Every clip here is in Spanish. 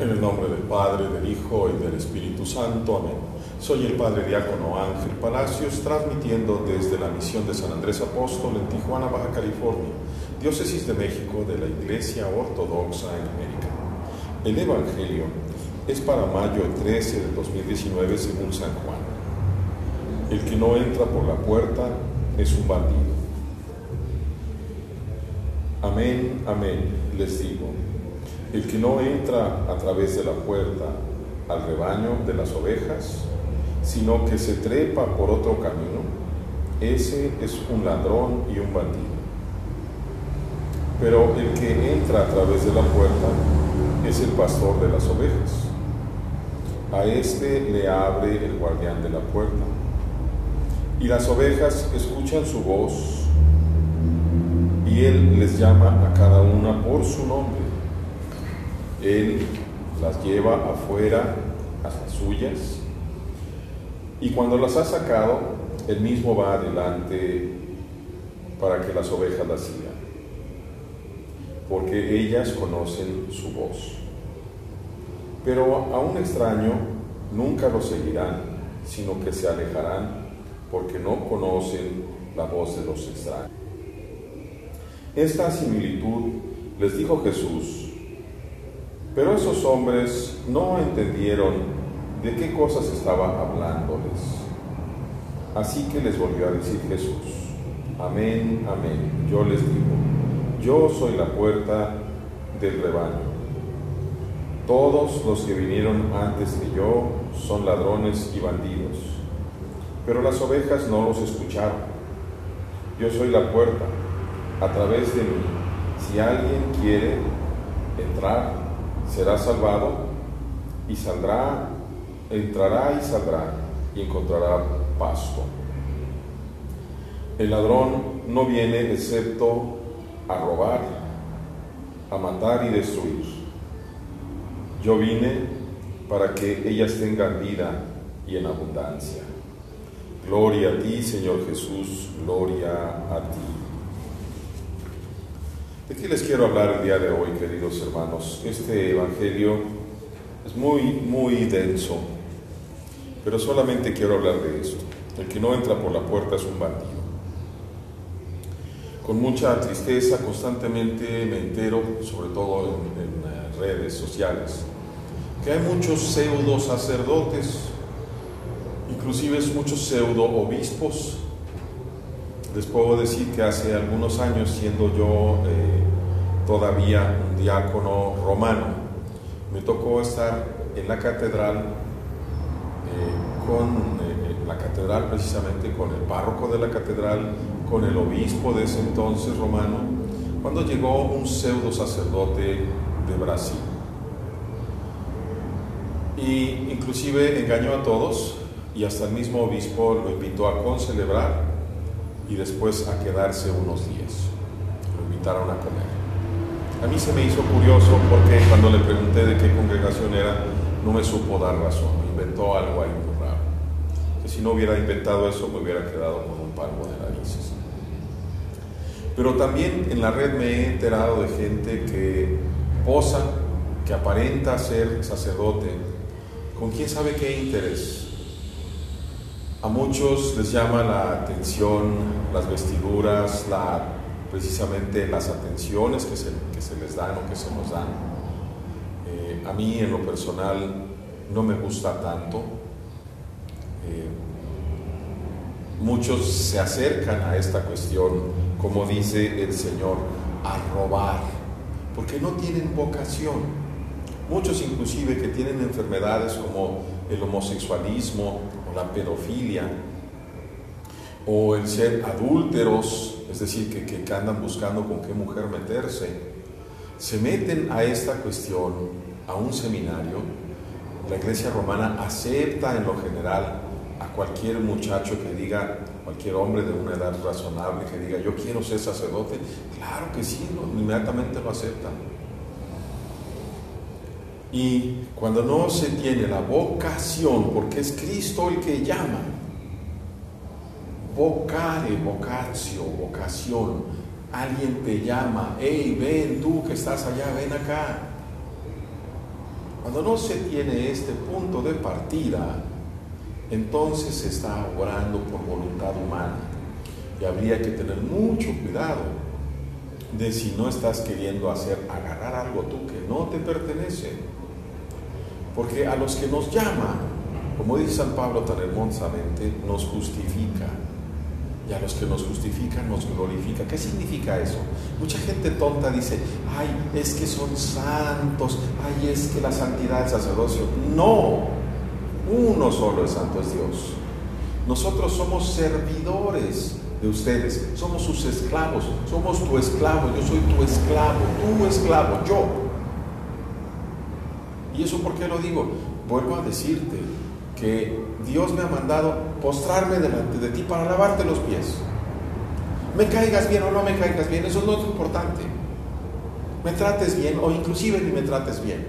En el nombre del Padre, del Hijo y del Espíritu Santo. Amén. Soy el Padre Diácono Ángel Palacios, transmitiendo desde la misión de San Andrés Apóstol en Tijuana, Baja California, diócesis de México de la Iglesia Ortodoxa en América. El Evangelio es para mayo 13 de 2019 según San Juan. El que no entra por la puerta es un bandido. Amén, amén, les digo el que no entra a través de la puerta al rebaño de las ovejas, sino que se trepa por otro camino, ese es un ladrón y un bandido. Pero el que entra a través de la puerta es el pastor de las ovejas. A este le abre el guardián de la puerta. Y las ovejas escuchan su voz y él les llama a cada una por su nombre él las lleva afuera a las suyas y cuando las ha sacado, Él mismo va adelante para que las ovejas las sigan, porque ellas conocen su voz. Pero a un extraño nunca lo seguirán, sino que se alejarán porque no conocen la voz de los extraños. Esta similitud les dijo Jesús pero esos hombres no entendieron de qué cosas estaba hablándoles. Así que les volvió a decir Jesús, amén, amén, yo les digo, yo soy la puerta del rebaño. Todos los que vinieron antes que yo son ladrones y bandidos, pero las ovejas no los escucharon. Yo soy la puerta, a través de mí, si alguien quiere entrar, será salvado y saldrá, entrará y saldrá y encontrará pasto. El ladrón no viene excepto a robar, a matar y destruir. Yo vine para que ellas tengan vida y en abundancia. Gloria a ti, Señor Jesús, gloria a ti. ¿De qué les quiero hablar el día de hoy, queridos hermanos? Este Evangelio es muy, muy denso, pero solamente quiero hablar de esto. El que no entra por la puerta es un bandido. Con mucha tristeza constantemente me entero, sobre todo en, en redes sociales, que hay muchos pseudo sacerdotes, inclusive muchos pseudo obispos, les puedo decir que hace algunos años, siendo yo eh, todavía un diácono romano, me tocó estar en la catedral, eh, con eh, la catedral precisamente, con el párroco de la catedral, con el obispo de ese entonces romano, cuando llegó un pseudo sacerdote de Brasil. Y inclusive engañó a todos y hasta el mismo obispo lo invitó a concelebrar y después a quedarse unos días. Lo invitaron a comer. A mí se me hizo curioso porque cuando le pregunté de qué congregación era, no me supo dar razón, inventó algo ahí muy raro. Que si no hubiera inventado eso, me hubiera quedado con un palmo de narices. Pero también en la red me he enterado de gente que posa, que aparenta ser sacerdote, con quién sabe qué interés a muchos les llama la atención las vestiduras, precisamente las atenciones que se, que se, les dan o que se nos dan. Eh, a mí en lo personal no me gusta tanto. Eh, muchos se acercan a esta cuestión, como dice el Señor, a robar, porque no tienen vocación. Muchos inclusive que tienen enfermedades como el homosexualismo, la pedofilia o el ser adúlteros, es decir, que, que, andan buscando con qué mujer meterse, se meten a esta cuestión, a un seminario, la iglesia romana acepta en lo general a cualquier muchacho que diga, cualquier hombre de una edad razonable que diga, yo quiero ser sacerdote, claro que sí, inmediatamente lo aceptan. Y cuando no se tiene la vocación, porque es Cristo el que llama, vocare, vocatio, vocación, alguien te llama, hey, ven tú que estás allá, ven acá. Cuando no se tiene este punto de partida, entonces se está obrando por voluntad humana. Y habría que tener mucho cuidado de si no estás queriendo hacer, agarrar algo tú que no te pertenece. Porque a los que nos llama, como dice San Pablo tan hermosamente, nos justifica. Y a los que nos justifican nos glorifica. ¿Qué significa eso? Mucha gente tonta dice, ay, es que son santos, ay, es que la santidad es sacerdocio. No, uno solo es santo, es Dios. Nosotros somos servidores de ustedes, somos sus esclavos, somos tu esclavo, yo soy tu esclavo, tu esclavo, yo. ¿Y eso por qué lo digo? Vuelvo a decirte que Dios me ha mandado postrarme delante de ti para lavarte los pies. Me caigas bien o no me caigas bien, eso no es importante. Me trates bien o inclusive ni me trates bien.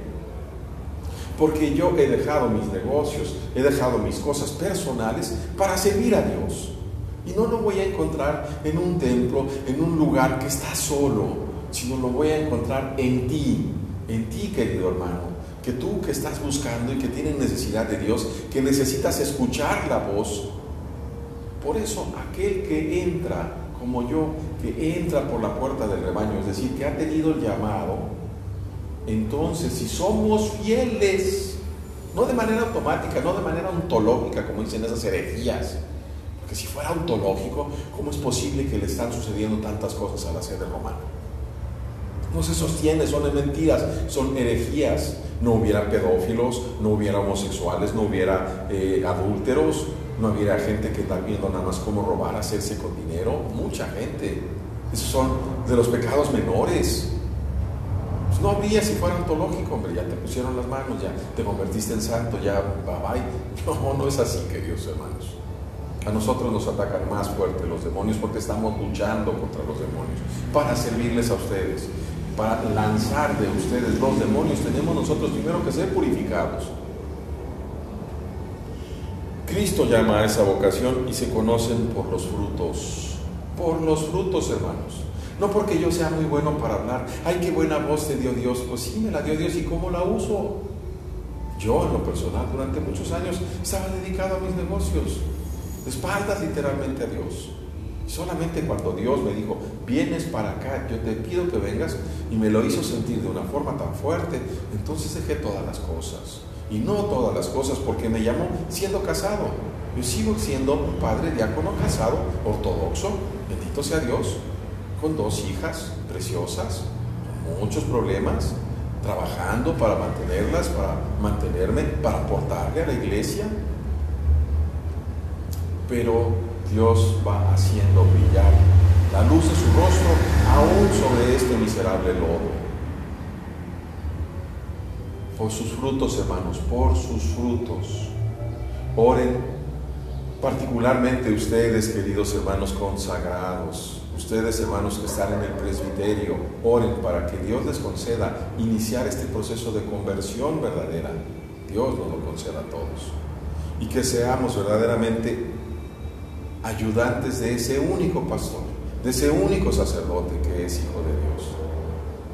Porque yo he dejado mis negocios, he dejado mis cosas personales para servir a Dios. Y no lo voy a encontrar en un templo, en un lugar que está solo, sino lo voy a encontrar en ti, en ti querido hermano, que tú que estás buscando y que tienes necesidad de Dios, que necesitas escuchar la voz. Por eso aquel que entra, como yo, que entra por la puerta del rebaño, es decir, que ha tenido el llamado, entonces si somos fieles, no de manera automática, no de manera ontológica, como dicen esas herejías, que si fuera ontológico, ¿cómo es posible que le están sucediendo tantas cosas a la sede romana? No se sostiene, son mentiras, son herejías. No hubiera pedófilos, no hubiera homosexuales, no hubiera eh, adúlteros, no hubiera gente que está viendo nada más cómo robar, hacerse con dinero. Mucha gente. Esos son de los pecados menores. Pues no habría si fuera ontológico, hombre, ya te pusieron las manos, ya te convertiste en santo, ya bye bye. No, no es así, queridos hermanos. A nosotros nos atacan más fuerte los demonios porque estamos luchando contra los demonios para servirles a ustedes, para lanzar de ustedes los demonios. Tenemos nosotros primero que ser purificados. Cristo llama a esa vocación y se conocen por los frutos. Por los frutos, hermanos. No porque yo sea muy bueno para hablar. Ay, qué buena voz te dio Dios. Pues sí, me la dio Dios y cómo la uso. Yo, en lo personal, durante muchos años estaba dedicado a mis negocios espaldas literalmente a Dios. Solamente cuando Dios me dijo, vienes para acá, yo te pido que vengas, y me lo hizo sentir de una forma tan fuerte, entonces dejé todas las cosas. Y no todas las cosas, porque me llamó siendo casado. Yo sigo siendo un padre diácono casado, ortodoxo, bendito sea Dios, con dos hijas preciosas, con muchos problemas, trabajando para mantenerlas, para mantenerme, para aportarle a la iglesia, pero Dios va haciendo brillar la luz de su rostro aún sobre este miserable lodo. Por sus frutos, hermanos, por sus frutos. Oren particularmente ustedes, queridos hermanos consagrados, ustedes hermanos que están en el presbiterio, oren para que Dios les conceda iniciar este proceso de conversión verdadera. Dios nos lo conceda a todos. Y que seamos verdaderamente ayudantes de ese único pastor, de ese único sacerdote que es Hijo de Dios,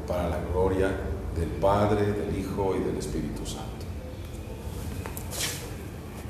para la gloria del Padre, del Hijo y del Espíritu Santo.